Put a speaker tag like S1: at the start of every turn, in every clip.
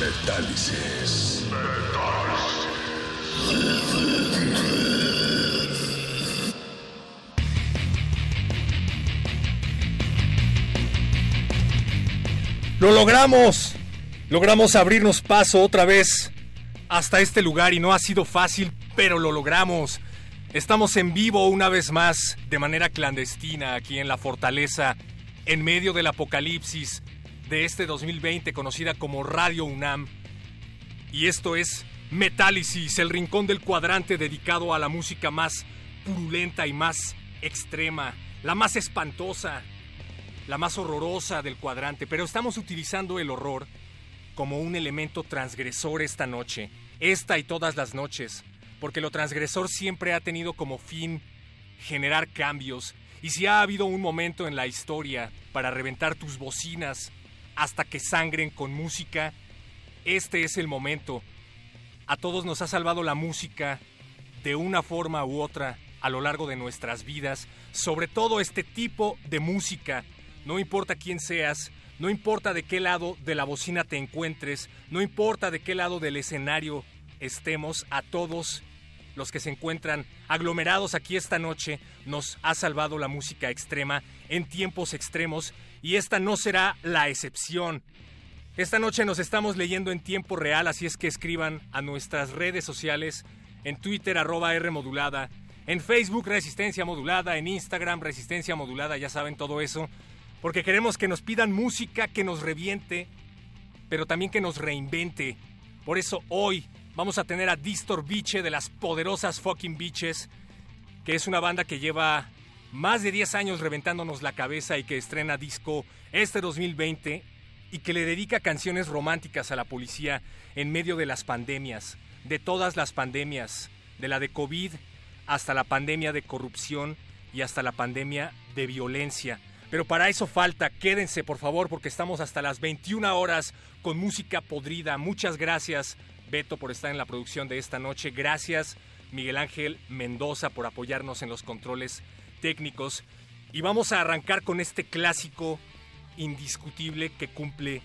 S1: Metálisis.
S2: Lo logramos. Logramos abrirnos paso otra vez hasta este lugar y no ha sido fácil, pero lo logramos. Estamos en vivo una vez más, de manera clandestina, aquí en la fortaleza, en medio del apocalipsis de este 2020, conocida como Radio UNAM. Y esto es Metálisis, el rincón del cuadrante dedicado a la música más purulenta y más extrema, la más espantosa, la más horrorosa del cuadrante, pero estamos utilizando el horror como un elemento transgresor esta noche, esta y todas las noches, porque lo transgresor siempre ha tenido como fin generar cambios, y si ha habido un momento en la historia para reventar tus bocinas hasta que sangren con música, este es el momento. A todos nos ha salvado la música de una forma u otra a lo largo de nuestras vidas, sobre todo este tipo de música. No importa quién seas, no importa de qué lado de la bocina te encuentres, no importa de qué lado del escenario estemos, a todos los que se encuentran aglomerados aquí esta noche, nos ha salvado la música extrema en tiempos extremos y esta no será la excepción. Esta noche nos estamos leyendo en tiempo real, así es que escriban a nuestras redes sociales, en Twitter arroba R modulada, en Facebook Resistencia Modulada, en Instagram Resistencia Modulada, ya saben todo eso, porque queremos que nos pidan música que nos reviente, pero también que nos reinvente. Por eso hoy vamos a tener a Distor Biche de las poderosas fucking Bitches, que es una banda que lleva más de 10 años reventándonos la cabeza y que estrena disco este 2020 y que le dedica canciones románticas a la policía en medio de las pandemias, de todas las pandemias, de la de COVID hasta la pandemia de corrupción y hasta la pandemia de violencia. Pero para eso falta, quédense por favor porque estamos hasta las 21 horas con música podrida. Muchas gracias Beto por estar en la producción de esta noche. Gracias Miguel Ángel Mendoza por apoyarnos en los controles técnicos. Y vamos a arrancar con este clásico indiscutible que cumple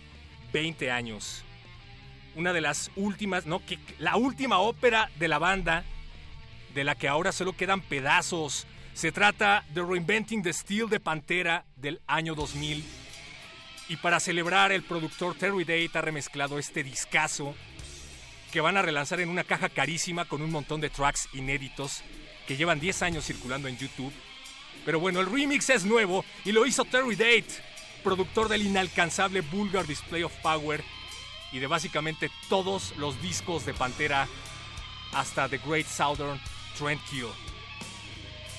S2: 20 años. Una de las últimas, no, que la última ópera de la banda, de la que ahora solo quedan pedazos. Se trata de Reinventing the Steel de Pantera del año 2000. Y para celebrar, el productor Terry Date ha remezclado este discazo que van a relanzar en una caja carísima con un montón de tracks inéditos que llevan 10 años circulando en YouTube. Pero bueno, el remix es nuevo y lo hizo Terry Date, productor del inalcanzable Vulgar Display of Power y de básicamente todos los discos de Pantera hasta The Great Southern Trend Kill.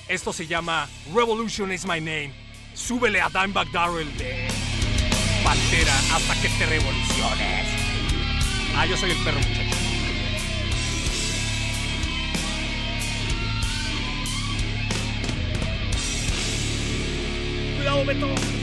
S2: Esto se llama Revolution is My Name. Súbele a Dimebag Darrell de Pantera hasta que te revoluciones. Ah, yo soy el perro muchacho. Cuidado, Beto.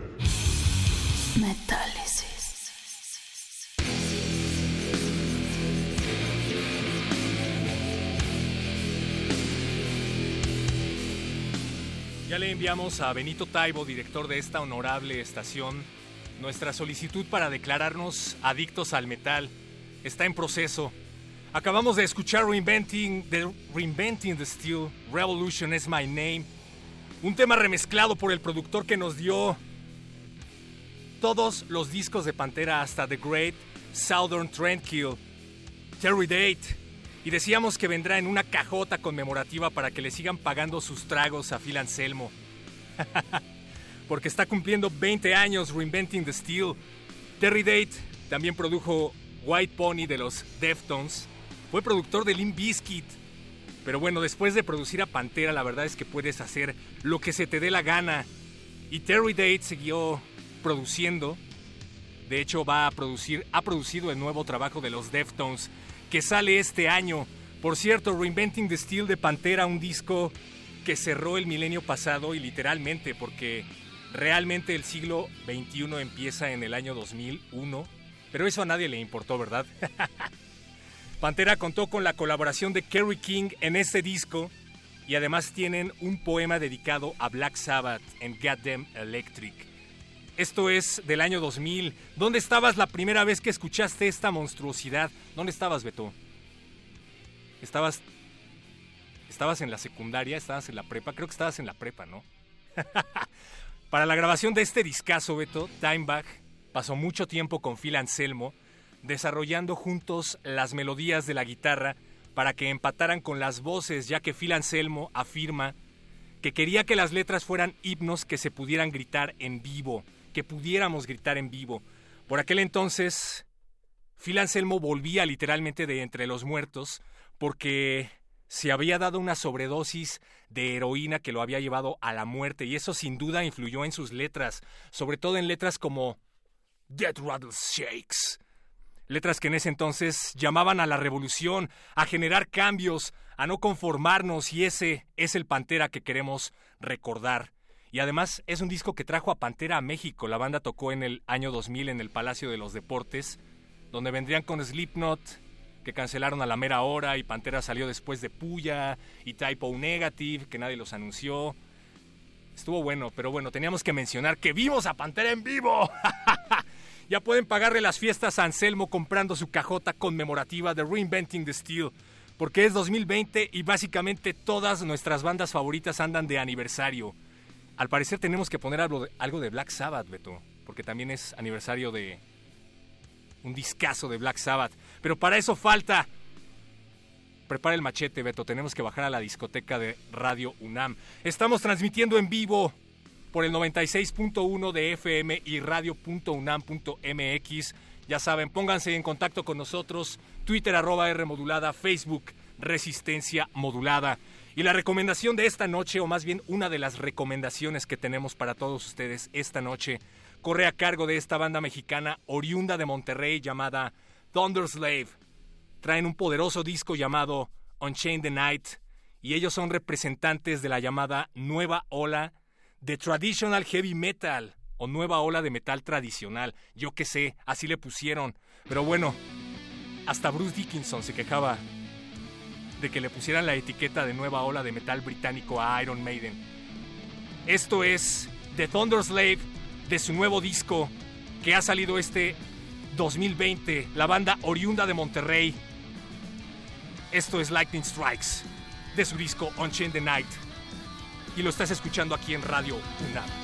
S2: Enviamos a Benito Taibo, director de esta honorable estación, nuestra solicitud para declararnos adictos al metal. Está en proceso. Acabamos de escuchar Reinventing the, Reinventing the Steel, Revolution is My Name, un tema remezclado por el productor que nos dio todos los discos de Pantera hasta The Great Southern Trendkill, Terry Date. Y decíamos que vendrá en una cajota conmemorativa para que le sigan pagando sus tragos a Phil Anselmo. Porque está cumpliendo 20 años Reinventing the Steel. Terry Date también produjo White Pony de los Deftones. Fue productor de Limp Bizkit. Pero bueno, después de producir a Pantera, la verdad es que puedes hacer lo que se te dé la gana. Y Terry Date siguió produciendo. De hecho, va a producir, ha producido el nuevo trabajo de los Deftones que sale este año. Por cierto, Reinventing the Steel de Pantera, un disco que cerró el milenio pasado y literalmente, porque realmente el siglo XXI empieza en el año 2001. Pero eso a nadie le importó, ¿verdad? Pantera contó con la colaboración de Kerry King en este disco y además tienen un poema dedicado a Black Sabbath en Goddamn Electric. Esto es del año 2000. ¿Dónde estabas la primera vez que escuchaste esta monstruosidad? ¿Dónde estabas, Beto? ¿Estabas estabas en la secundaria? ¿Estabas en la prepa? Creo que estabas en la prepa, ¿no? Para la grabación de este discazo, Beto, Dimebag pasó mucho tiempo con Phil Anselmo desarrollando juntos las melodías de la guitarra para que empataran con las voces, ya que Phil Anselmo afirma que quería que las letras fueran himnos que se pudieran gritar en vivo que pudiéramos gritar en vivo. Por aquel entonces, Phil Anselmo volvía literalmente de entre los muertos porque se había dado una sobredosis de heroína que lo había llevado a la muerte y eso sin duda influyó en sus letras, sobre todo en letras como Dead Rattle Shakes. Letras que en ese entonces llamaban a la revolución, a generar cambios, a no conformarnos y ese es el Pantera que queremos recordar. Y además es un disco que trajo a Pantera a México. La banda tocó en el año 2000 en el Palacio de los Deportes, donde vendrían con Slipknot, que cancelaron a la mera hora, y Pantera salió después de Puya, y Typo Negative, que nadie los anunció. Estuvo bueno, pero bueno, teníamos que mencionar que vimos a Pantera en vivo. ya pueden pagarle las fiestas a Anselmo comprando su cajota conmemorativa de Reinventing the Steel, porque es 2020 y básicamente todas nuestras bandas favoritas andan de aniversario. Al parecer tenemos que poner algo de, algo de Black Sabbath, Beto, porque también es aniversario de un discazo de Black Sabbath. Pero para eso falta... Prepara el machete, Beto. Tenemos que bajar a la discoteca de Radio UNAM. Estamos transmitiendo en vivo por el 96.1 de FM y radio.unam.mx. Ya saben, pónganse en contacto con nosotros. Twitter arroba R modulada, Facebook Resistencia Modulada. Y la recomendación de esta noche, o más bien una de las recomendaciones que tenemos para todos ustedes esta noche, corre a cargo de esta banda mexicana oriunda de Monterrey llamada Thunder Slave. Traen un poderoso disco llamado Unchained the Night y ellos son representantes de la llamada nueva ola de traditional heavy metal o nueva ola de metal tradicional. Yo qué sé, así le pusieron. Pero bueno, hasta Bruce Dickinson se quejaba de que le pusieran la etiqueta de nueva ola de metal británico a Iron Maiden. Esto es The Thunder Slave de su nuevo disco que ha salido este 2020, la banda oriunda de Monterrey. Esto es Lightning Strikes de su disco Unchained the Night. Y lo estás escuchando aquí en Radio UNAM.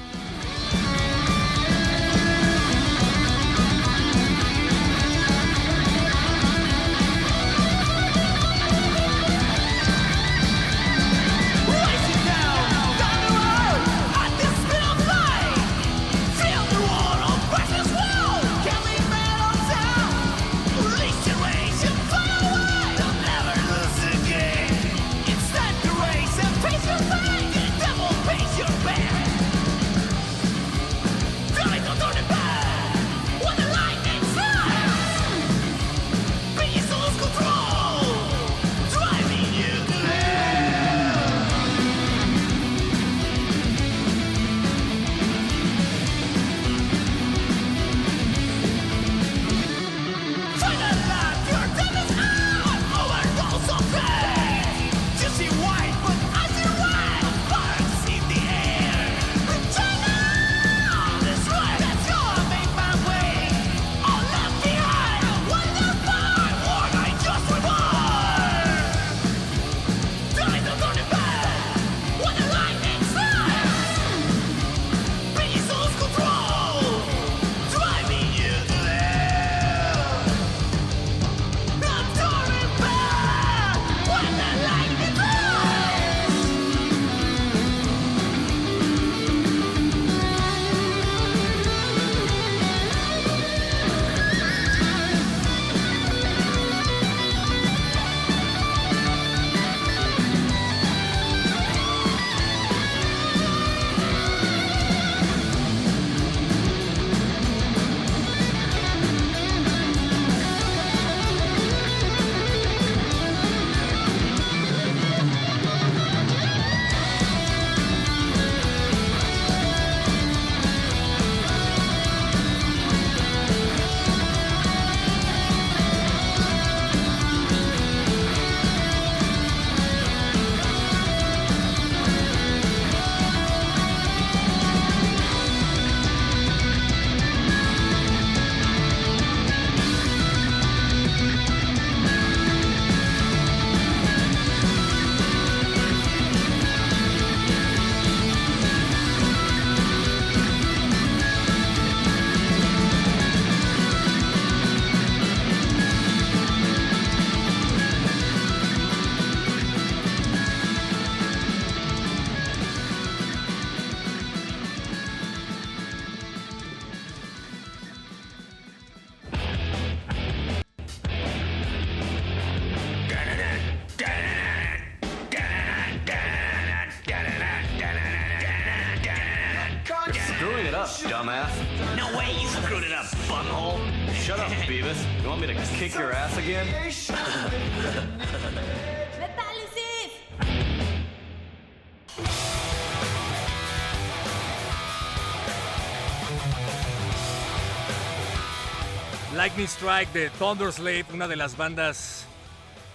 S2: Lightning Strike de Thunderslave, una de las bandas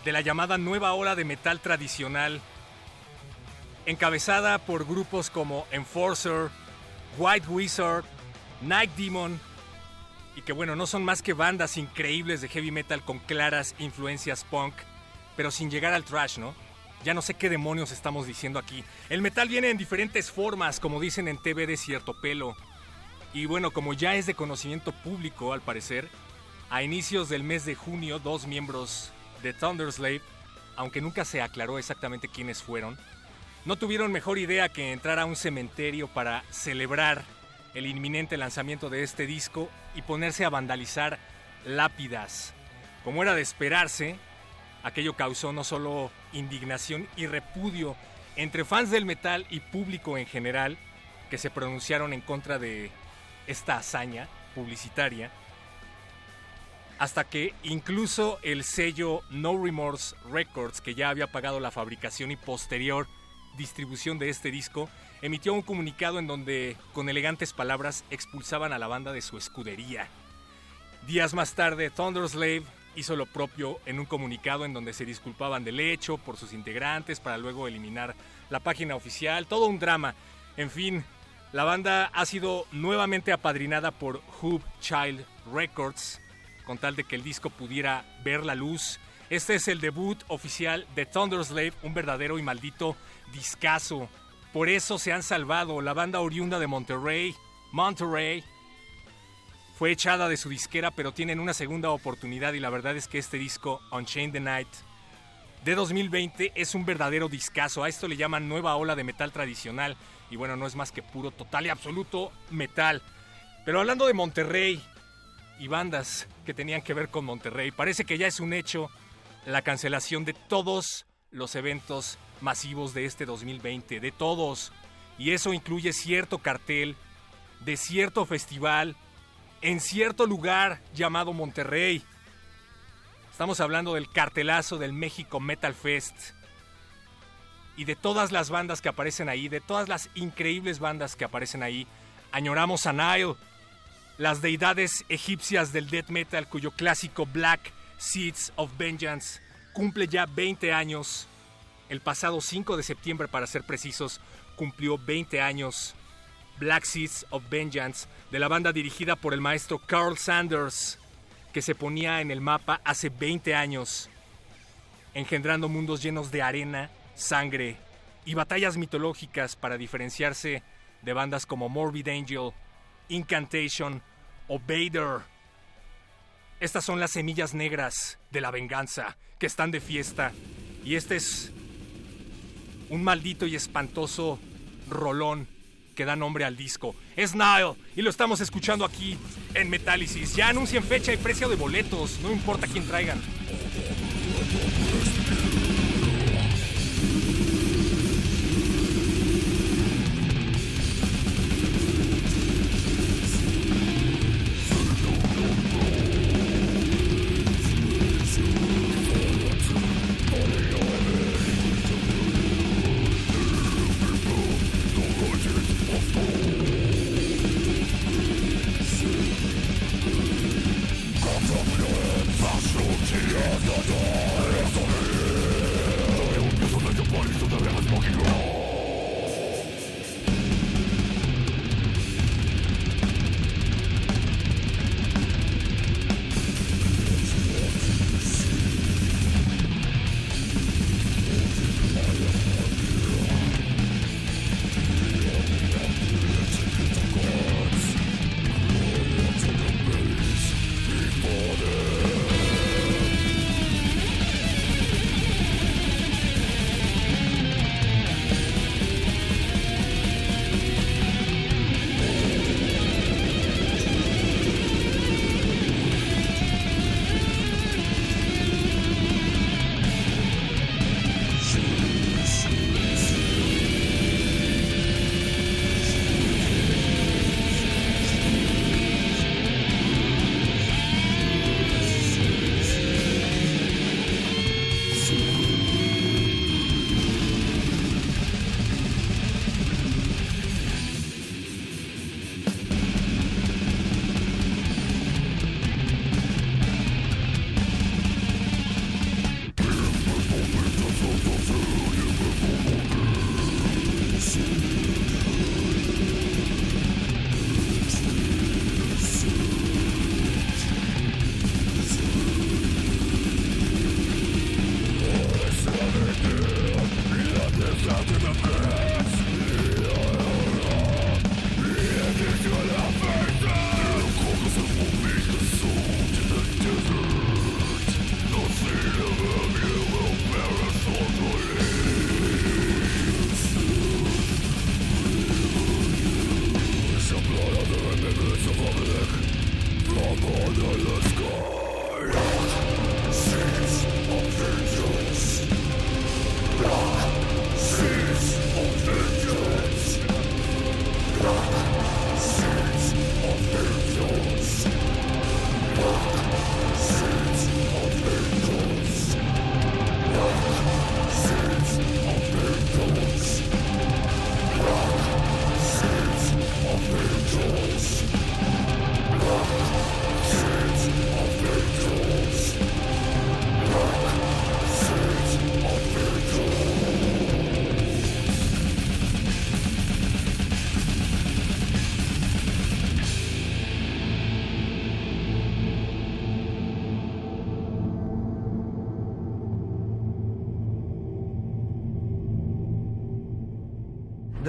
S2: de la llamada nueva ola de metal tradicional, encabezada por grupos como Enforcer, White Wizard, Night Demon, y que bueno, no son más que bandas increíbles de heavy metal con claras influencias punk, pero sin llegar al trash, ¿no? Ya no sé qué demonios estamos diciendo aquí. El metal viene en diferentes formas, como dicen en TV de cierto pelo. Y bueno, como ya es de conocimiento público, al parecer, a inicios del mes de junio, dos miembros de Thunderslave, aunque nunca se aclaró exactamente quiénes fueron, no tuvieron mejor idea que entrar a un cementerio para celebrar el inminente lanzamiento de este disco y ponerse a vandalizar lápidas. Como era de esperarse, aquello causó no solo indignación y repudio entre fans del metal y público en general, que se pronunciaron en contra de esta hazaña publicitaria, hasta que incluso el sello No Remorse Records, que ya había pagado la fabricación y posterior distribución de este disco, emitió un comunicado en donde, con elegantes palabras, expulsaban a la banda de su escudería. Días más tarde, Thunderslave hizo lo propio en un comunicado en donde se disculpaban del hecho por sus integrantes para luego eliminar la página oficial, todo un drama. En fin, la banda ha sido nuevamente apadrinada por Hub Child Records, con tal de que el disco pudiera ver la luz. Este es el debut oficial de Thunderslave, un verdadero y maldito discazo. Por eso se han salvado. La banda oriunda de Monterrey, Monterrey, fue echada de su disquera, pero tienen una segunda oportunidad y la verdad es que este disco, Unchained the Night, de 2020 es un verdadero discazo. A esto le llaman nueva ola de metal tradicional y bueno, no es más que puro, total y absoluto metal. Pero hablando de Monterrey, y bandas que tenían que ver con Monterrey. Parece que ya es un hecho la cancelación de todos los eventos masivos de este 2020, de todos. Y eso incluye cierto cartel de cierto festival en cierto lugar llamado Monterrey. Estamos hablando del cartelazo del México Metal Fest. Y de todas las bandas que aparecen ahí, de todas las increíbles bandas que aparecen ahí, añoramos a Nile, las deidades egipcias del death metal cuyo clásico Black Seeds of Vengeance cumple ya 20 años. El pasado 5 de septiembre, para ser precisos, cumplió 20 años. Black Seeds of Vengeance, de la banda dirigida por el maestro Carl Sanders, que se ponía en el mapa hace 20 años, engendrando mundos llenos de arena, sangre y batallas mitológicas para diferenciarse de bandas como Morbid Angel, Incantation o Vader. Estas son las semillas negras de la venganza que están de fiesta. Y este es un maldito y espantoso rolón que da nombre al disco. Es Nile y lo estamos escuchando aquí en Metálisis. Ya anuncien fecha y precio de boletos, no importa quién traigan.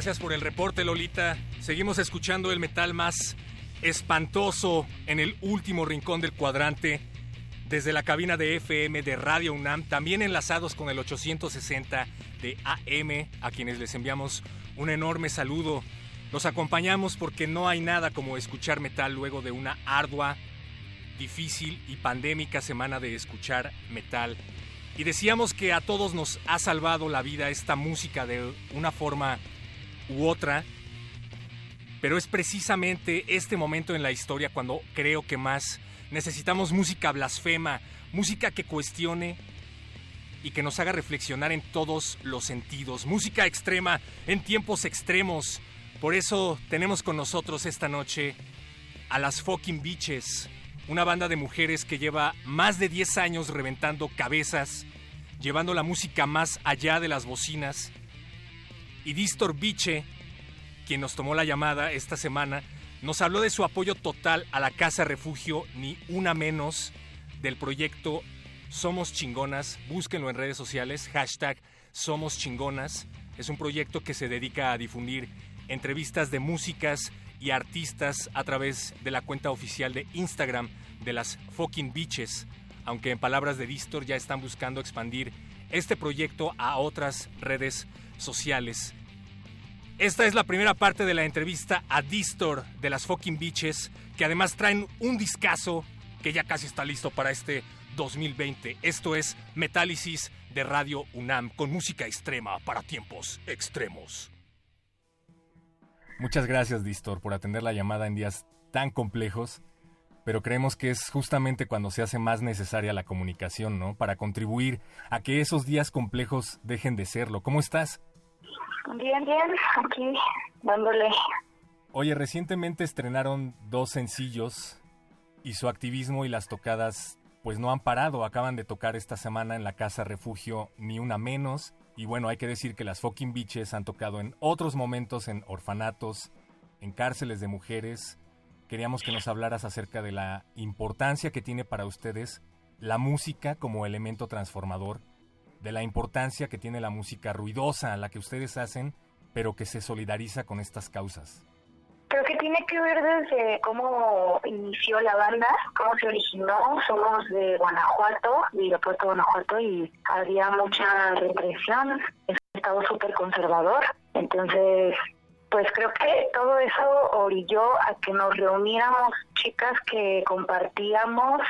S2: Gracias por el reporte, Lolita. Seguimos escuchando el metal más espantoso en el último rincón del cuadrante. Desde la cabina de FM de Radio UNAM, también enlazados con el 860 de AM, a quienes les enviamos un enorme saludo. Los acompañamos porque no hay nada como escuchar metal luego de una ardua, difícil y pandémica semana de escuchar metal. Y decíamos que a todos nos ha salvado la vida esta música de una forma u otra, pero es precisamente este momento en la historia cuando creo que más necesitamos música blasfema, música que cuestione y que nos haga reflexionar en todos los sentidos, música extrema en tiempos extremos. Por eso tenemos con nosotros esta noche a las Fucking Beaches, una banda de mujeres que lleva más de 10 años reventando cabezas, llevando la música más allá de las bocinas y Distor Biche, quien nos tomó la llamada esta semana, nos habló de su apoyo total a la Casa Refugio Ni Una Menos del proyecto Somos Chingonas. Búsquenlo en redes sociales, hashtag Somos Chingonas. Es un proyecto que se dedica a difundir entrevistas de músicas y artistas a través de la cuenta oficial de Instagram de las Fucking Beaches, aunque en palabras de Distor ya están buscando expandir este proyecto a otras redes sociales. Esta es la primera parte de la entrevista a Distor de las Fucking Beaches, que además traen un discazo que ya casi está listo para este 2020. Esto es Metálisis de Radio UNAM, con música extrema para tiempos extremos. Muchas gracias, Distor, por atender la llamada en días tan complejos, pero creemos que es justamente cuando se hace más necesaria la comunicación, ¿no? Para contribuir a que esos días complejos dejen de serlo. ¿Cómo estás?
S3: Bien, bien, aquí dándole.
S2: Oye, recientemente estrenaron dos sencillos y su activismo y las tocadas pues no han parado. Acaban de tocar esta semana en la Casa Refugio Ni Una Menos. Y bueno, hay que decir que las fucking bitches han tocado en otros momentos en orfanatos, en cárceles de mujeres. Queríamos que nos hablaras acerca de la importancia que tiene para ustedes la música como elemento transformador de la importancia que tiene la música ruidosa, la que ustedes hacen, pero que se solidariza con estas causas.
S3: Creo que tiene que ver desde cómo inició la banda, cómo se originó. Somos de Guanajuato, de Irapuato, Guanajuato, y había mucha represión. Es un estado súper conservador. Entonces, pues creo que todo eso orilló a que nos reuniéramos chicas que compartíamos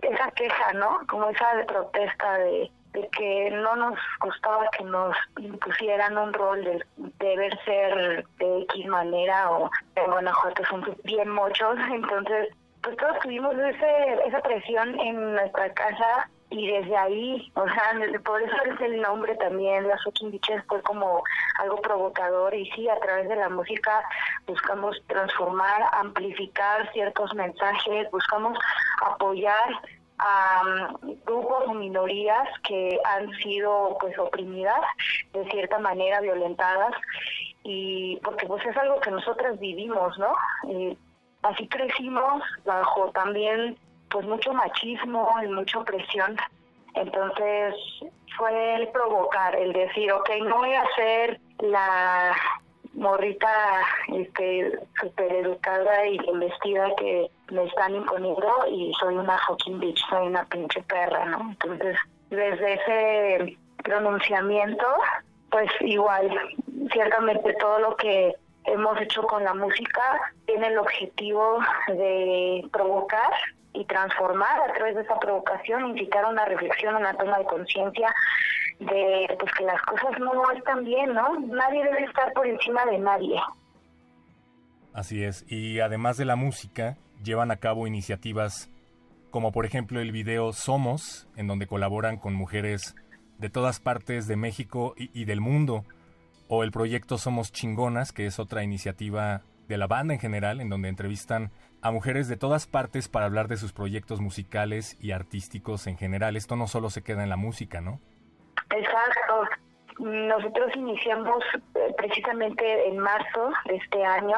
S3: esa queja, ¿no? Como esa de protesta de de que no nos gustaba que nos impusieran un rol de deber ser de X manera o en Guanajuato son bien muchos, entonces pues todos tuvimos ese, esa presión en nuestra casa y desde ahí, o sea, por eso es el nombre también, las Fucking Bitches fue como algo provocador. Y sí, a través de la música buscamos transformar, amplificar ciertos mensajes, buscamos apoyar a grupos o minorías que han sido pues oprimidas de cierta manera violentadas y porque pues es algo que nosotras vivimos no así crecimos bajo también pues mucho machismo y mucha opresión. Entonces fue el provocar, el decir, ok, no voy a ser la morrita este super educada y investida que me están imponiendo y soy una fucking bitch, soy una pinche perra, ¿no? Entonces, desde ese pronunciamiento, pues igual, ciertamente todo lo que hemos hecho con la música tiene el objetivo de provocar y transformar a través de esa provocación, incitar una reflexión, una toma de conciencia de pues que las cosas no están bien, ¿no? Nadie debe estar por encima de nadie.
S2: Así es, y además de la música, llevan a cabo iniciativas como por ejemplo el video Somos, en donde colaboran con mujeres de todas partes de México y, y del mundo, o el proyecto Somos Chingonas, que es otra iniciativa de la banda en general, en donde entrevistan a mujeres de todas partes para hablar de sus proyectos musicales y artísticos en general. Esto no solo se queda en la música, ¿no?
S3: Exacto. Nosotros iniciamos eh, precisamente en marzo de este año,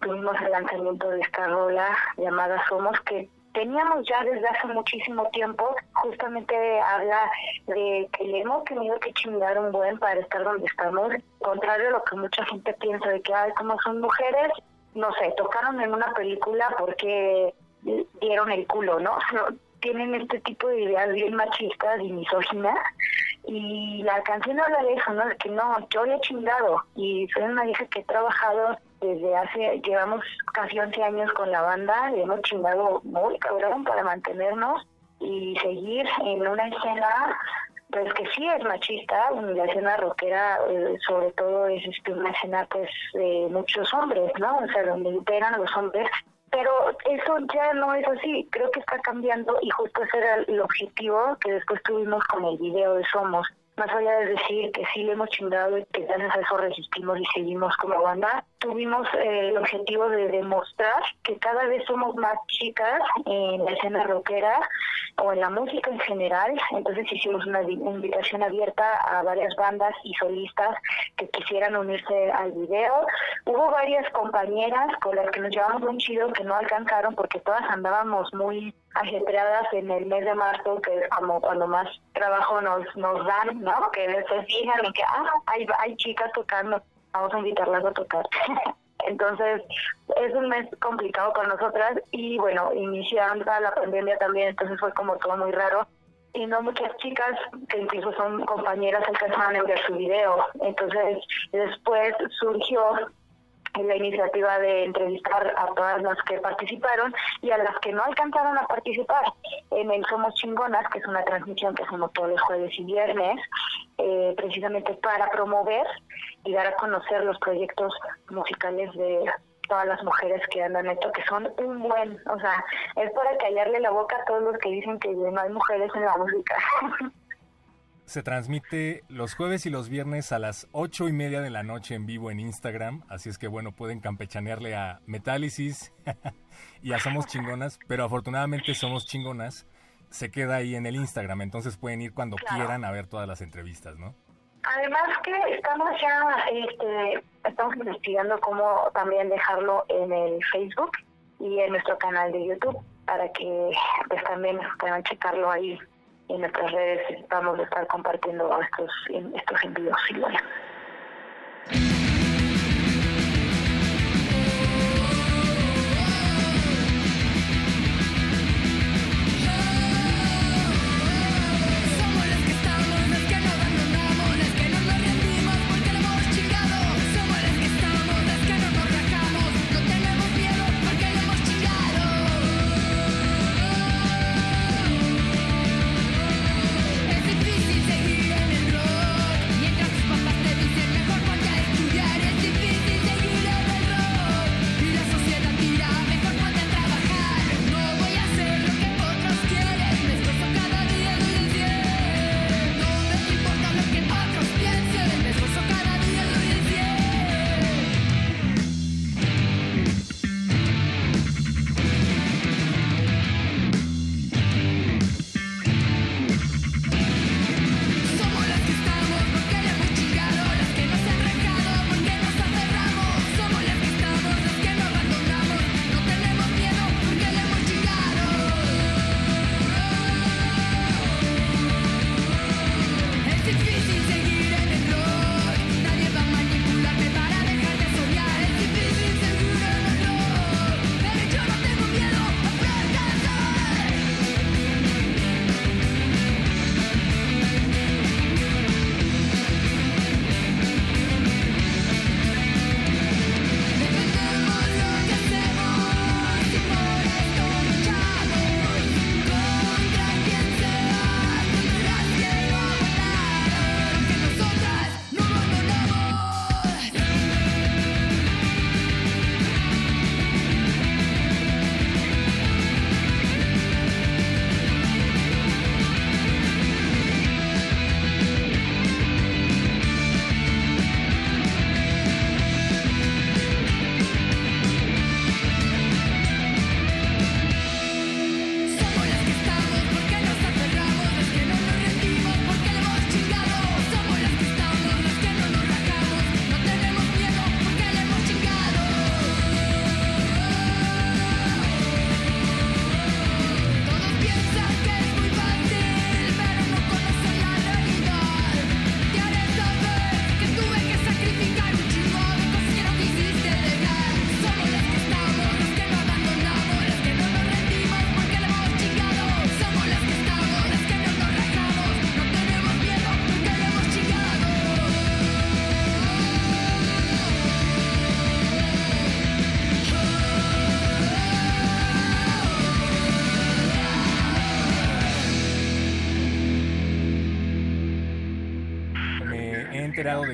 S3: tuvimos el lanzamiento de esta rola llamada Somos, que teníamos ya desde hace muchísimo tiempo, justamente habla de que le hemos tenido que chingar un buen para estar donde estamos, contrario a lo que mucha gente piensa de que, ay, como son mujeres, no sé, tocaron en una película porque dieron el culo, ¿no? Tienen este tipo de ideas bien machistas y misóginas. Y la canción habla de eso, ¿no? Que no, yo le he chingado. Y soy una vieja que he trabajado desde hace, llevamos casi 11 años con la banda, y hemos chingado muy cabrón para mantenernos y seguir en una escena pues que sí es machista, la escena rockera eh, sobre todo es este, una escena pues de muchos hombres, ¿no? O sea, donde imperan los hombres, pero eso ya no es así, creo que está cambiando y justo ese era el objetivo que después tuvimos con el video de Somos, más allá de decir que sí le hemos chingado y que gracias a eso resistimos y seguimos como banda, tuvimos eh, el objetivo de demostrar que cada vez somos más chicas en la escena rockera o en la música en general. Entonces hicimos una invitación abierta a varias bandas y solistas que quisieran unirse al video. Hubo varias compañeras con las que nos llevamos muy chido que no alcanzaron porque todas andábamos muy ajetreadas en el mes de marzo, que es como cuando más trabajo nos nos dan, ¿no? Que se fijan y que, ah, hay, hay chicas tocando vamos a invitarlas a tocar. Entonces, es un mes complicado para nosotras y bueno, iniciando la pandemia también, entonces fue como todo muy raro. Y no muchas chicas, que incluso son compañeras, alcanzaban a enviar su video. Entonces, después surgió la iniciativa de entrevistar a todas las que participaron y a las que no alcanzaron a participar en el Somos Chingonas, que es una transmisión que hacemos todos los jueves y viernes, eh, precisamente para promover y dar a conocer los proyectos musicales de todas las mujeres que andan esto, que son un buen, o sea, es para callarle la boca a todos los que dicen que no hay mujeres en la música.
S2: Se transmite los jueves y los viernes a las ocho y media de la noche en vivo en Instagram, así es que bueno, pueden campechanearle a Metálisis y a Somos Chingonas, pero afortunadamente Somos Chingonas se queda ahí en el Instagram, entonces pueden ir cuando quieran a ver todas las entrevistas, ¿no?
S3: Además que estamos ya, este, estamos investigando cómo también dejarlo en el Facebook y en nuestro canal de YouTube para que pues también puedan checarlo ahí en nuestras redes. Vamos a estar compartiendo estos, estos envíos.
S4: Difícil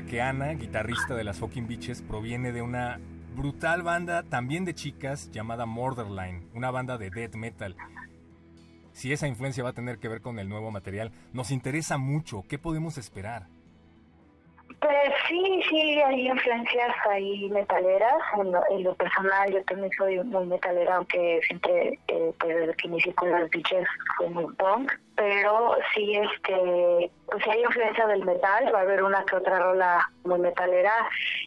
S2: que Ana, guitarrista de las Fucking Beaches, proviene de una brutal banda también de chicas llamada Borderline, una banda de death metal. Si esa influencia va a tener que ver con el nuevo material, nos interesa mucho. ¿Qué podemos esperar?
S3: Pues sí, sí, hay influencias ahí metaleras. En lo, personal, yo también soy muy metalera, aunque siempre, eh, pues desde que inicié con las biches fue muy punk. Pero sí, este, pues hay influencia del metal, va a haber una que otra rola muy metalera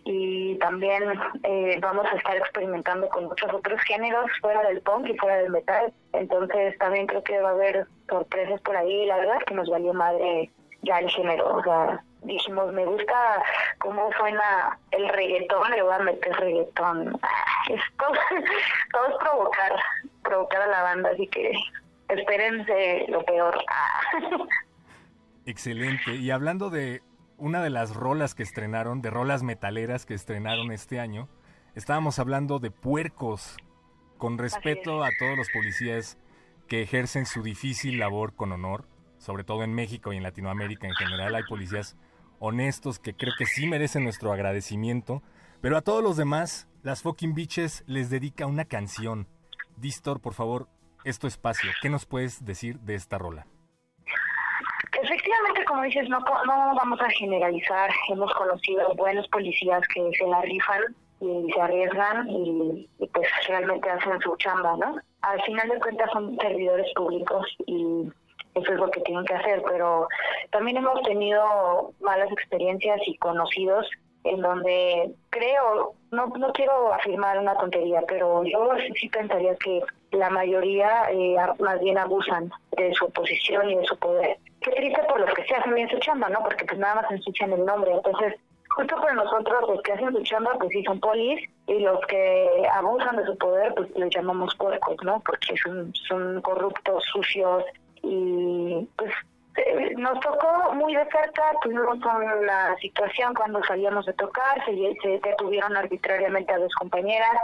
S3: y también eh, vamos a estar experimentando con muchos otros géneros fuera del punk y fuera del metal. Entonces también creo que va a haber sorpresas por ahí. La verdad que nos valió madre ya el género, o sea dijimos, me gusta cómo suena el reggaetón, le voy a meter reggaetón. Todo es provocar, provocar a la banda, así que espérense lo peor.
S2: Excelente. Y hablando de una de las rolas que estrenaron, de rolas metaleras que estrenaron este año, estábamos hablando de puercos, con respeto a todos los policías que ejercen su difícil labor con honor, sobre todo en México y en Latinoamérica en general, hay policías honestos que creo que sí merecen nuestro agradecimiento, pero a todos los demás, las fucking bitches les dedica una canción. Distor, por favor, es tu espacio. ¿Qué nos puedes decir de esta rola?
S3: Efectivamente, como dices, no, vamos a generalizar. Hemos conocido buenos policías que se la rifan y se arriesgan y, pues realmente hacen su chamba, ¿no? Al final de cuentas son servidores públicos y eso es lo que tienen que hacer, pero también hemos tenido malas experiencias y conocidos en donde creo, no, no quiero afirmar una tontería, pero yo sí pensaría que la mayoría eh, más bien abusan de su posición y de su poder. Qué triste por los que se hacen bien su chamba, ¿no? Porque pues nada más ensucian el nombre. Entonces, justo por nosotros, los que hacen su chamba, pues sí son polis, y los que abusan de su poder, pues les llamamos puercos, ¿no? Porque son, son corruptos, sucios, y pues eh, nos tocó muy de cerca, tuvimos la situación cuando salíamos de tocar, se, se detuvieron arbitrariamente a dos compañeras,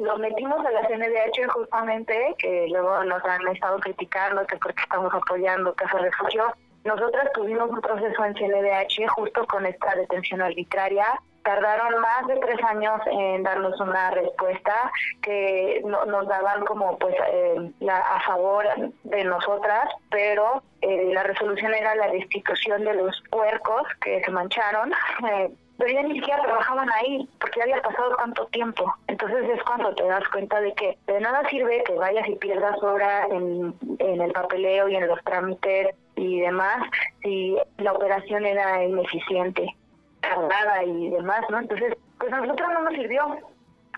S3: lo metimos a la CNDH justamente, que luego nos han estado criticando que porque estamos apoyando Casa Refugio. Nosotras tuvimos un proceso en CNDH justo con esta detención arbitraria tardaron más de tres años en darnos una respuesta que nos daban como pues eh, la, a favor de nosotras, pero eh, la resolución era la destitución de los puercos que se mancharon. Eh, pero ya ni siquiera trabajaban ahí porque había pasado tanto tiempo. Entonces es cuando te das cuenta de que de nada sirve que vayas y pierdas hora en, en el papeleo y en los trámites y demás si la operación era ineficiente tardada y demás, ¿no? Entonces, pues a nosotros no nos sirvió.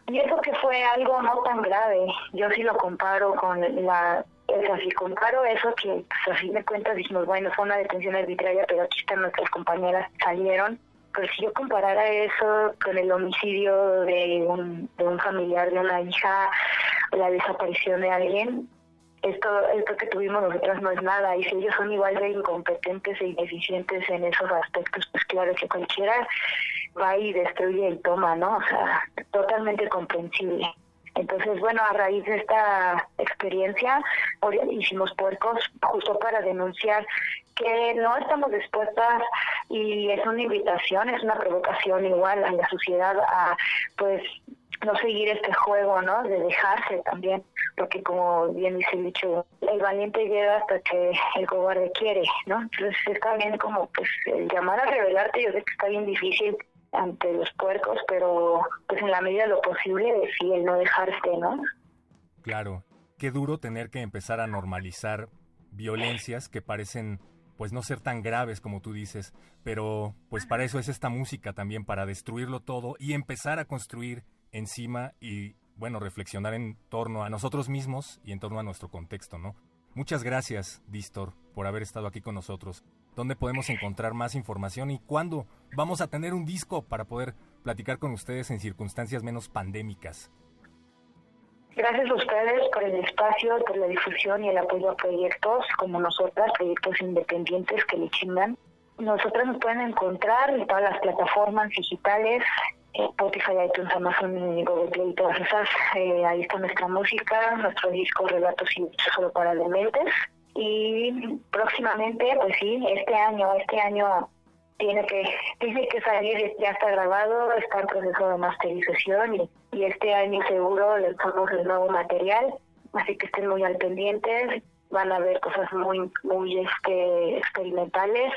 S3: Y eso que fue algo no tan grave, yo sí lo comparo con la o sea, si comparo eso que pues, a fin de cuentas dijimos, bueno, fue una detención arbitraria, pero aquí están nuestras compañeras, salieron. Pero si yo comparara eso con el homicidio de un, de un familiar, de una hija, la desaparición de alguien, esto, esto que tuvimos nosotras no es nada. Y si ellos son igual de incompetentes e ineficientes en esos aspectos, pues claro que cualquiera va y destruye y toma, ¿no? O sea, totalmente comprensible. Entonces, bueno, a raíz de esta experiencia, hicimos puercos justo para denunciar que no estamos dispuestas y es una invitación, es una provocación igual a la sociedad a, pues, no seguir este juego, ¿no? De dejarse también, porque como bien dice el dicho, el valiente llega hasta que el cobarde quiere, ¿no? Entonces está bien como pues el llamar a revelarte, yo sé que está bien difícil ante los puercos, pero pues en la medida de lo posible sí el no dejarse, ¿no?
S2: Claro, qué duro tener que empezar a normalizar violencias que parecen pues no ser tan graves como tú dices, pero pues para eso es esta música también, para destruirlo todo y empezar a construir encima y, bueno, reflexionar en torno a nosotros mismos y en torno a nuestro contexto, ¿no? Muchas gracias, Distor, por haber estado aquí con nosotros. ¿Dónde podemos encontrar más información y cuándo vamos a tener un disco para poder platicar con ustedes en circunstancias menos pandémicas?
S3: Gracias a ustedes por el espacio, por la difusión y el apoyo a proyectos como nosotras, proyectos independientes que le chingan. Nosotras nos pueden encontrar en todas las plataformas digitales, Spotify, iTunes, Amazon, Google Play, todas esas. Eh, ahí está nuestra música, nuestro disco Relatos y solo para dementes. Y próximamente, pues sí, este año, este año tiene que tiene que salir, ya está grabado, está en proceso de masterización y, este año seguro lanzamos el nuevo material, así que estén muy al pendiente, van a ver cosas muy muy este experimentales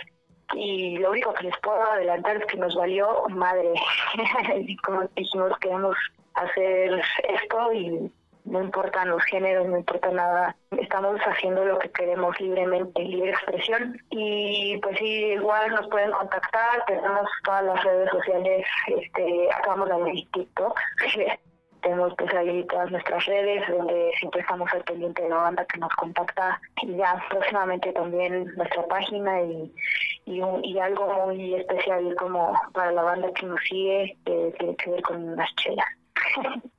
S3: y lo único que les puedo adelantar es que nos valió madre. como dijimos, queremos hacer esto y no importan los géneros, no importa nada. Estamos haciendo lo que queremos libremente, libre expresión. Y pues sí, igual nos pueden contactar, tenemos todas las redes sociales, este, acabamos de abrir TikTok. tenemos pues ahí todas nuestras redes donde siempre estamos al pendiente de la banda que nos contacta y ya próximamente también nuestra página y, y, un, y algo muy especial como para la banda que nos sigue que tiene que ver con las chelas.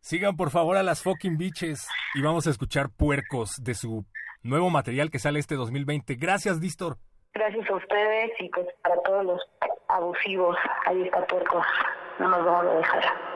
S2: Sigan por favor a las fucking bitches y vamos a escuchar Puercos de su nuevo material que sale este 2020. Gracias, Distor.
S3: Gracias a ustedes y pues para todos los abusivos, ahí está Puercos. No nos vamos a dejar.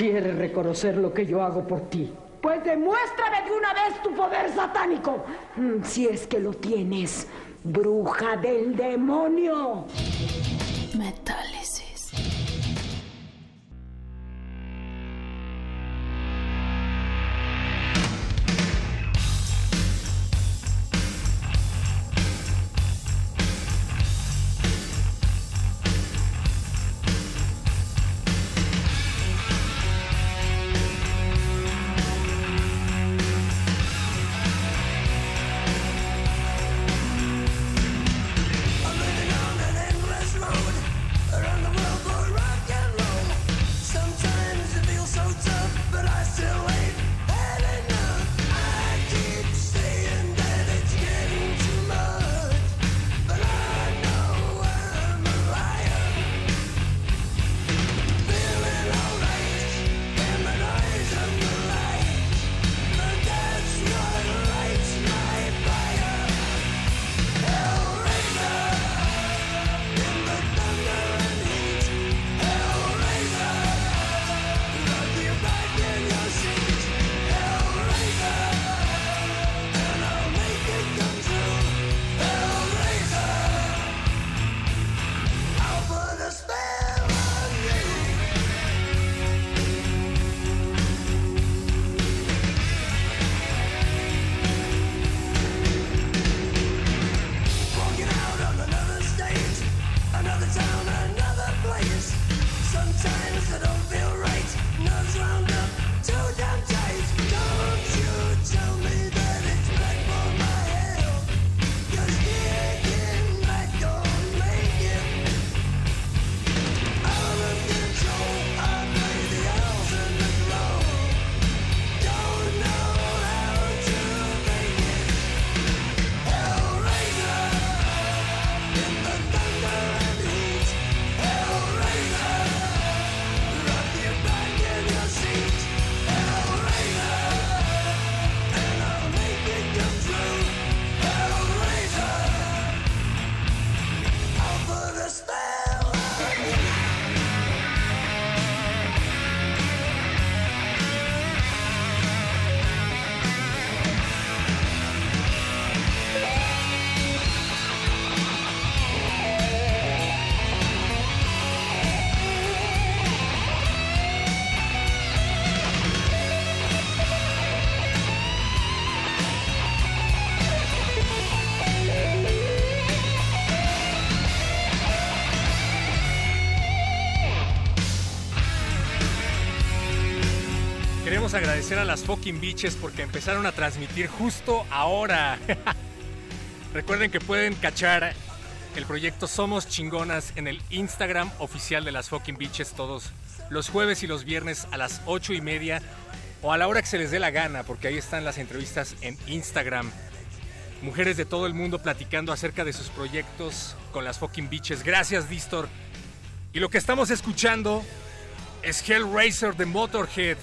S4: Quieres reconocer lo que yo hago por ti. Pues demuéstrame de una vez tu poder satánico. Mm, si es que lo tienes, bruja del demonio.
S2: Queremos agradecer a las fucking bitches porque empezaron a transmitir justo ahora. Recuerden que pueden cachar el proyecto Somos Chingonas en el Instagram oficial de las fucking bitches todos los jueves y los viernes a las 8 y media o a la hora que se les dé la gana, porque ahí están las entrevistas en Instagram. Mujeres de todo el mundo platicando acerca de sus proyectos con las fucking bitches. Gracias, Distor. Y lo que estamos escuchando es Hellraiser de Motorhead.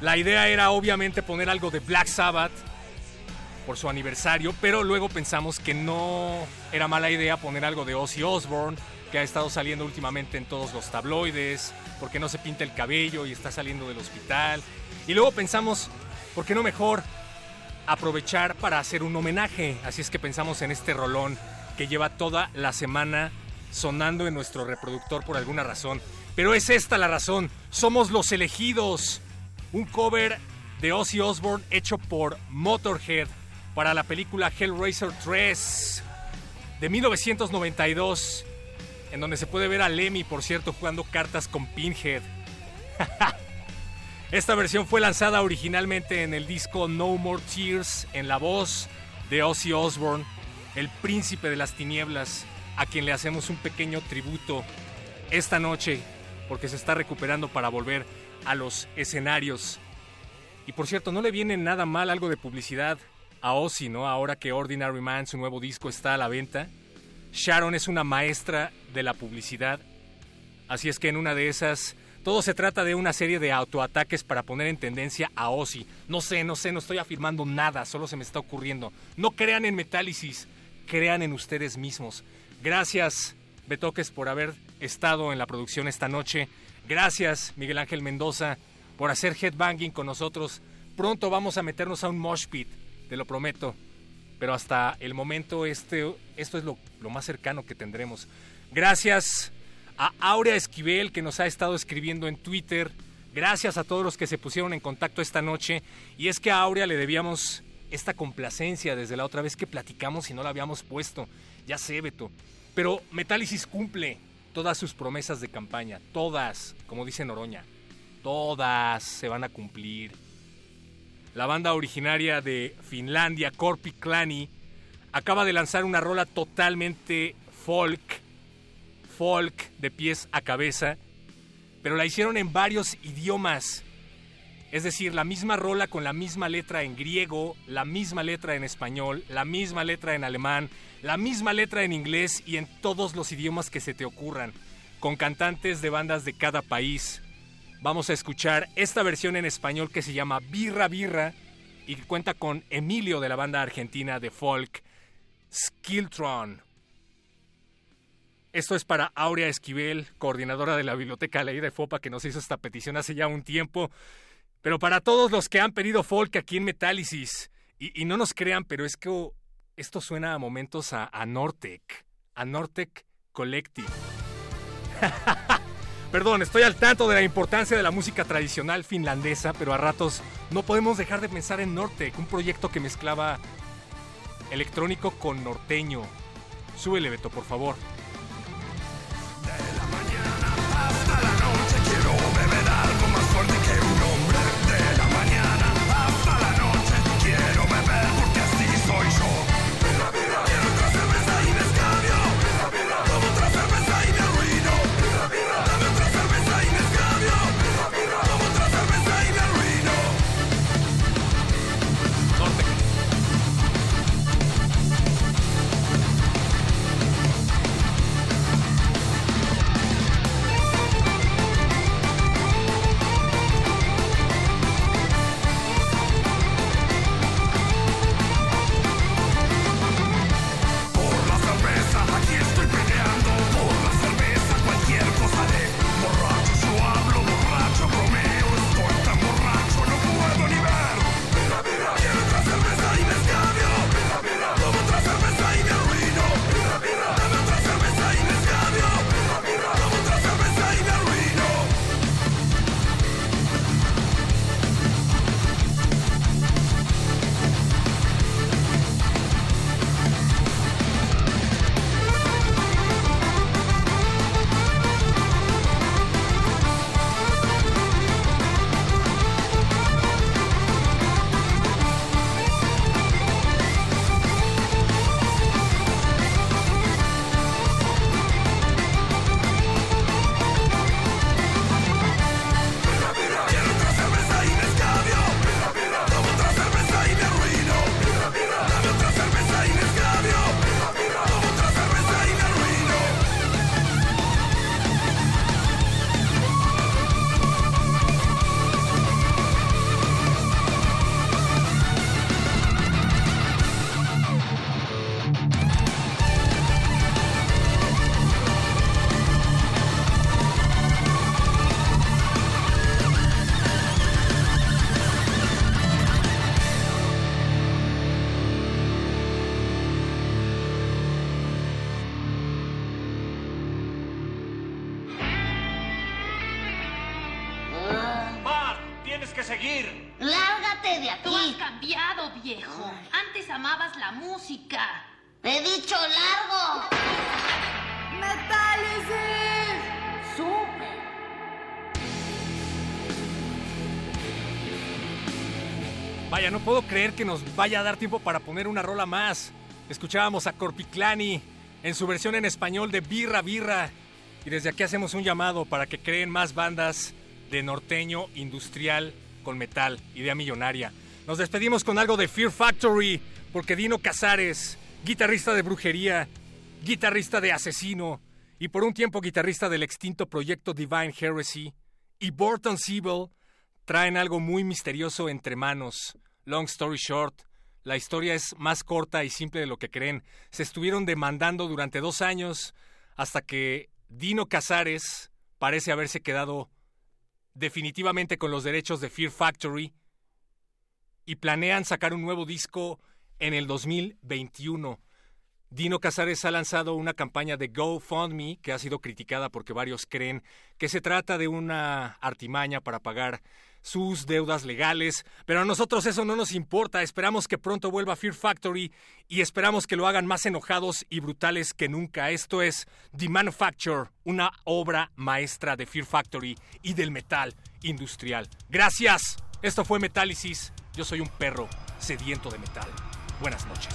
S2: La idea era obviamente poner algo de Black Sabbath por su aniversario, pero luego pensamos que no era mala idea poner algo de Ozzy Osbourne, que ha estado saliendo últimamente en todos los tabloides, porque no se pinta el cabello y está saliendo del hospital. Y luego pensamos, ¿por qué no mejor aprovechar para hacer un homenaje? Así es que pensamos en este rolón que lleva toda la semana sonando en nuestro reproductor por alguna razón. Pero es esta la razón, somos los elegidos. Un cover de Ozzy Osbourne hecho por Motorhead para la película Hellraiser 3 de 1992, en donde se puede ver a Lemmy, por cierto, jugando cartas con Pinhead. Esta versión fue lanzada originalmente en el disco No More Tears en la voz de Ozzy Osbourne, el príncipe de las tinieblas, a quien le hacemos un pequeño tributo esta noche porque se está recuperando para volver a los escenarios. Y por cierto, no le viene nada mal algo de publicidad a Ozzy, ¿no? Ahora que Ordinary Man, su nuevo disco, está a la venta. Sharon es una maestra de la publicidad. Así es que en una de esas, todo se trata de una serie de autoataques para poner en tendencia a Ozzy. No sé, no sé, no estoy afirmando nada, solo se me está ocurriendo. No crean en Metálisis, crean en ustedes mismos. Gracias, Betoques, por haber estado en la producción esta noche. Gracias, Miguel Ángel Mendoza, por hacer headbanging con nosotros. Pronto vamos a meternos a un mosh pit, te lo prometo. Pero hasta el momento este, esto es lo, más cercano que tendremos. Gracias a Aurea Esquivel que nos ha estado escribiendo en Twitter. Gracias a todos los que se pusieron en contacto esta noche. Y es que a Aurea le debíamos esta complacencia desde la otra vez que platicamos y no la habíamos puesto. Ya sé, Beto. Pero Metálisis cumple todas sus promesas de campaña. Todas, como dice Noroña. Todas se van a cumplir. La banda originaria de Finlandia, Korpi Klani, acaba de lanzar una rola totalmente folk, folk de pies a cabeza, pero la hicieron en varios idiomas. Es decir, la misma rola con la misma letra en griego, la misma letra en español, la misma letra en alemán, la misma letra en inglés y en todos los idiomas que se te ocurran, con cantantes de bandas de cada país. Vamos a escuchar esta versión en español que se llama Birra Birra y que cuenta con Emilio de la banda argentina de folk Skiltron. Esto es para Aurea Esquivel, coordinadora de la Biblioteca Ley de Fopa, que nos hizo esta petición hace ya un tiempo. Pero para todos los que han pedido folk aquí en Metálisis, y, no nos crean, pero es que esto suena a momentos a, a Nortec, a Nortec Collective. Perdón, estoy al tanto de la importancia de la música tradicional finlandesa, pero a ratos no podemos dejar de pensar en Nortec, un proyecto que mezclaba electrónico con norteño. Súbele, Beto, por favor. Que nos vaya a dar tiempo para poner una rola más. Escuchábamos a Corpiclani en su versión en español de Birra Birra. Y desde aquí hacemos un llamado para que creen más bandas de norteño industrial con metal, idea millonaria. Nos despedimos con algo de Fear Factory, porque Dino Casares, guitarrista de brujería, guitarrista de asesino y por un tiempo guitarrista del extinto proyecto Divine Heresy, y Burton Siebel traen algo muy misterioso entre manos. Long story short, la historia es más corta y simple de lo que creen. Se estuvieron demandando durante dos años hasta que Dino Casares parece haberse quedado definitivamente con los derechos de Fear Factory y planean sacar un nuevo disco en el 2021. Dino Casares ha lanzado una campaña de GoFundMe que ha sido criticada porque varios creen que se trata de una artimaña para pagar sus deudas legales, pero a nosotros eso no nos importa, esperamos que pronto vuelva Fear Factory y esperamos que lo hagan más enojados y brutales que nunca. Esto es The Manufacture, una obra maestra de Fear Factory y del metal industrial. Gracias, esto fue Metálisis, yo soy un perro sediento de metal. Buenas noches.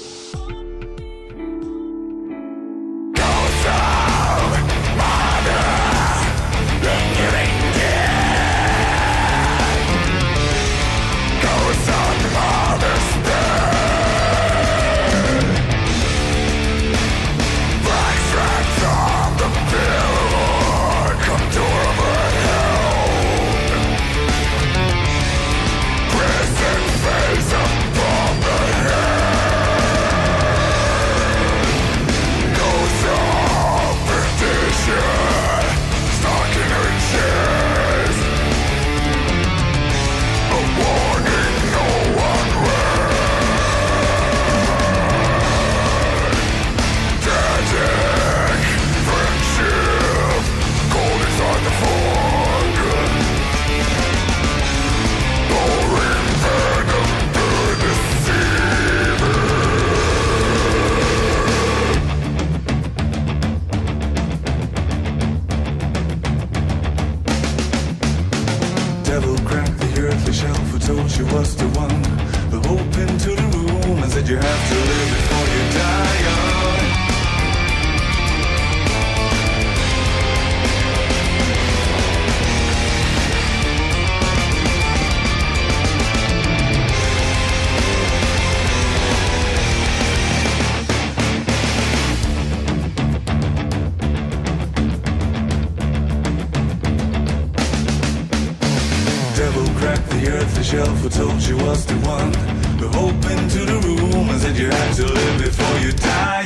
S5: She was the one. The hope into the room and said you have to live before you die earth, told you was the one. The hope to the room and said you had to live before you die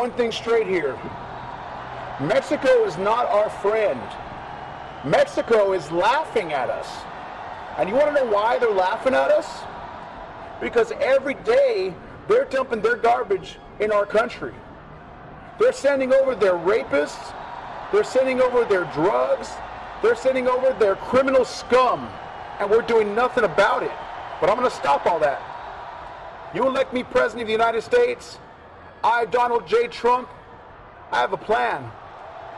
S6: one thing straight here. Mexico is not our friend. Mexico is laughing at us. And you want to know why they're laughing at us? Because every day they're dumping their garbage in our country. They're sending over their rapists, they're sending over their drugs, they're sending over their criminal scum, and we're doing nothing about it. But I'm going to stop all that. You elect me president of the United States, I, Donald J. Trump, I have a plan.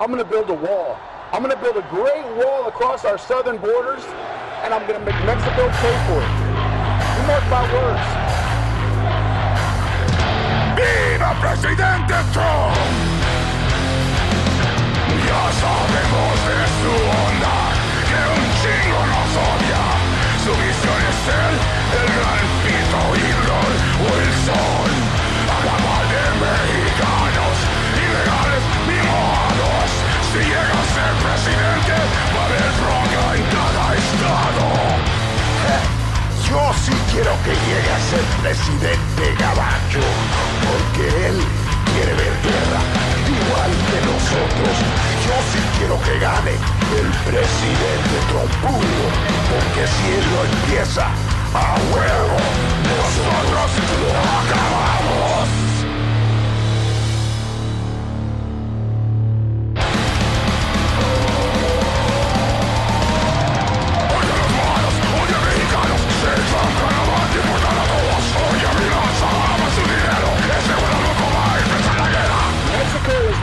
S6: I'm going to build a wall. I'm going to build a great wall across our southern borders, and I'm going to make Mexico pay for it. You mark my words.
S7: ¡Viva Presidente Trump! Ya sabemos de su onda, que un chingo nos odia. Su visión es ser el gran pito Hitler Wilson. Llega a ser presidente, va a haber bronca en cada estado.
S8: Yo sí quiero que llegue a ser presidente Gabacho, porque él quiere ver guerra, igual que nosotros. Yo sí quiero que gane el presidente trompudo, porque si él lo empieza, a huevo, nosotros lo acabamos.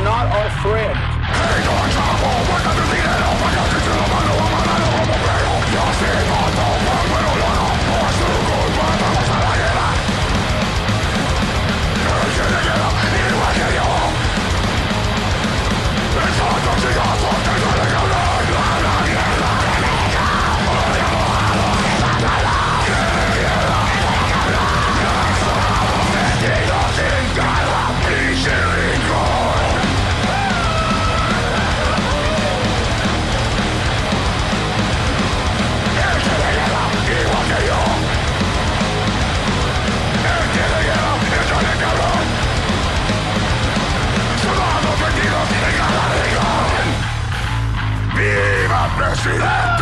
S6: Not our friend.
S8: Assassin.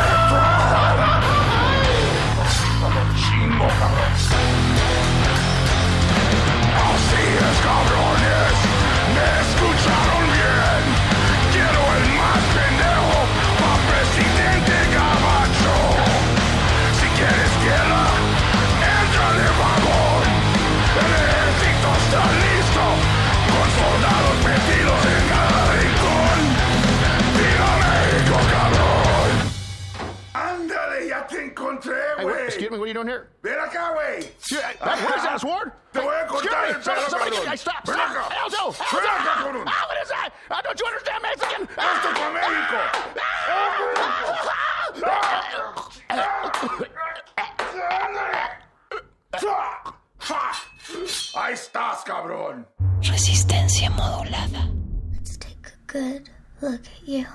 S8: What are you doing here?
S7: ¡Ven acá, güey!
S8: Excuse- hey, what is that, a sword?
S7: Te voy a
S8: Hey,
S7: cortar
S8: excuse
S7: el
S8: me,
S7: pelo,
S8: somebody-
S7: cabrón.
S8: hey, stop,
S7: Ven
S8: stop.
S7: acá.
S8: Aldo, Aldo,
S7: Ven acá, cabrón.
S8: Ah, what is that? Uh, don't you understand Mexican?
S7: ¡Esto es México! ¡Ahí estás, cabrón!
S9: Resistencia modulada.
S10: Good look at you.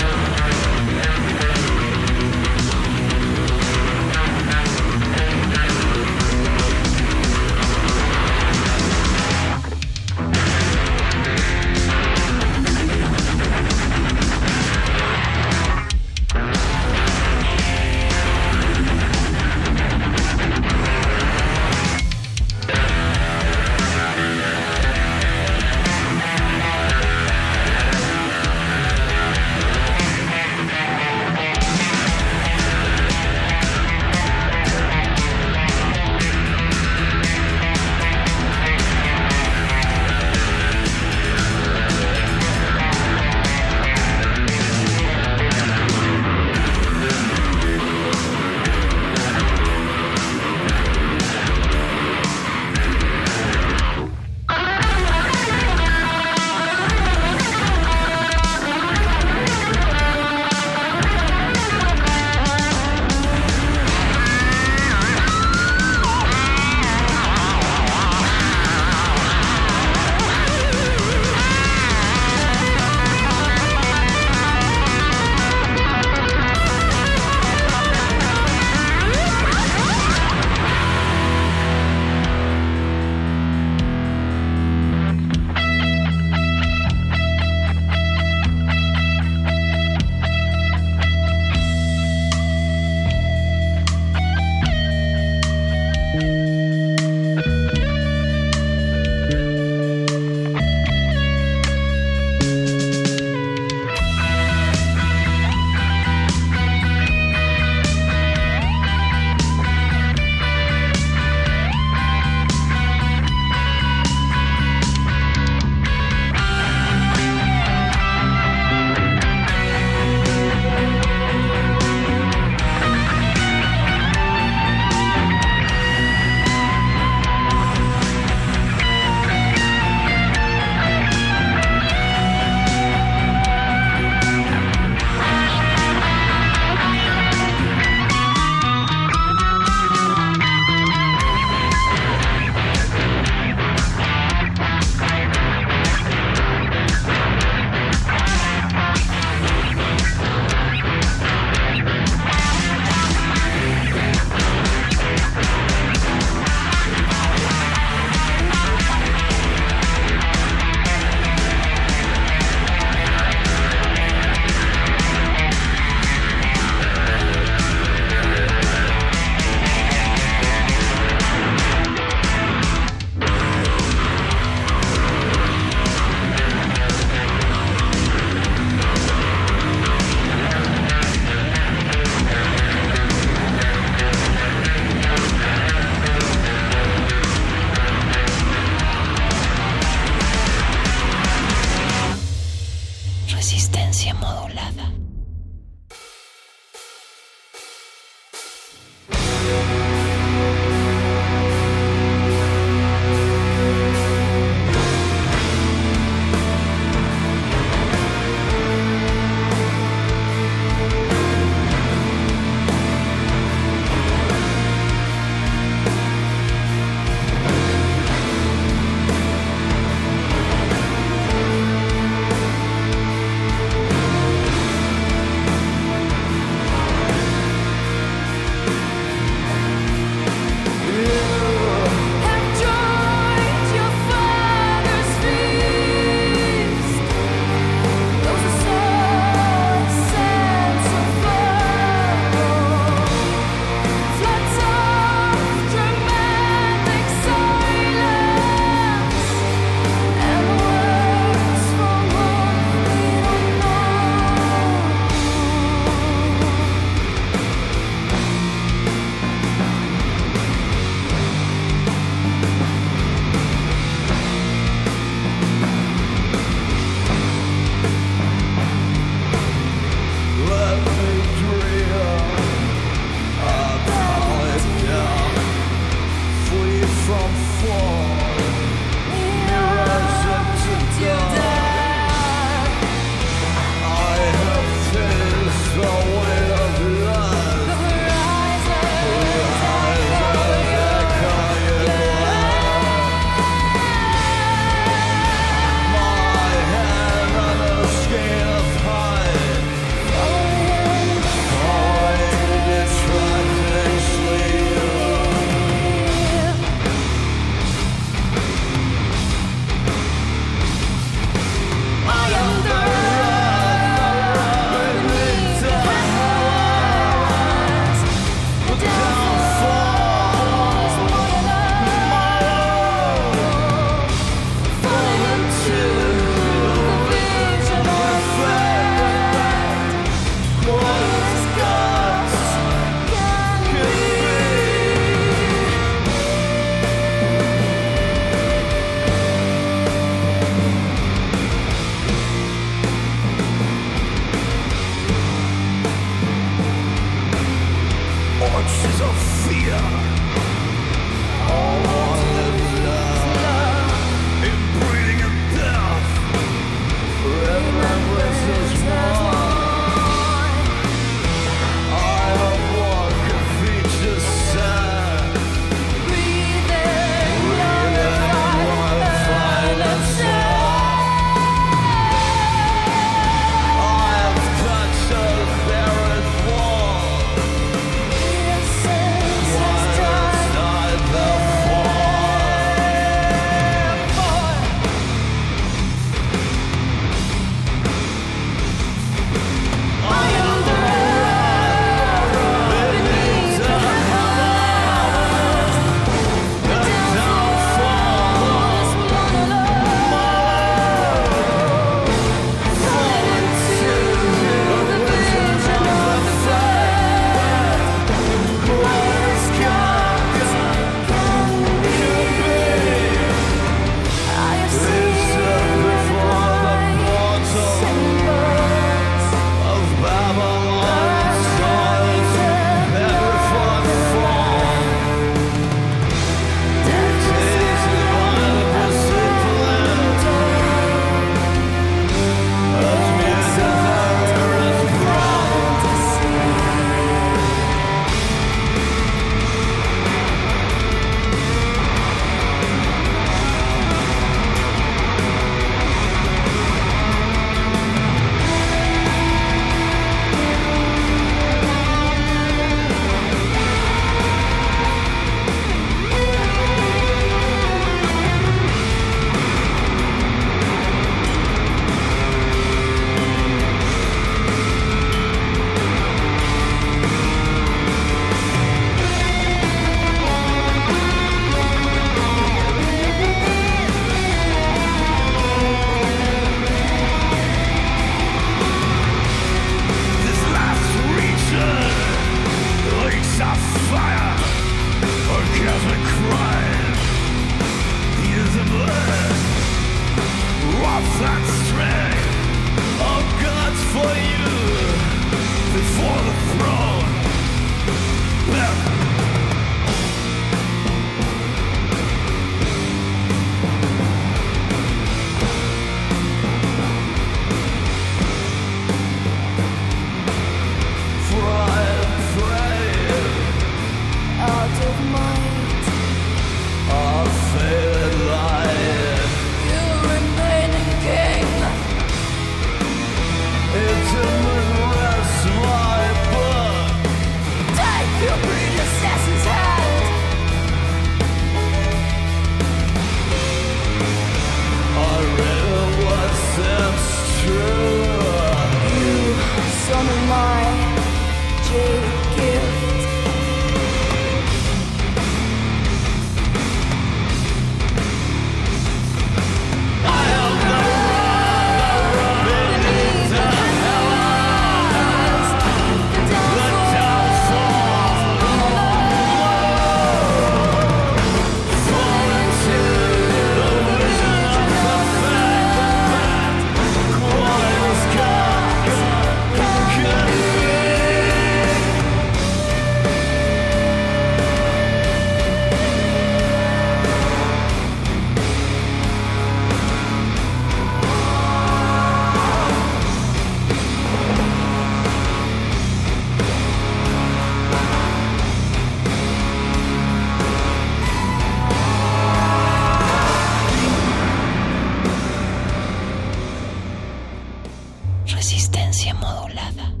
S7: resistencia modulada.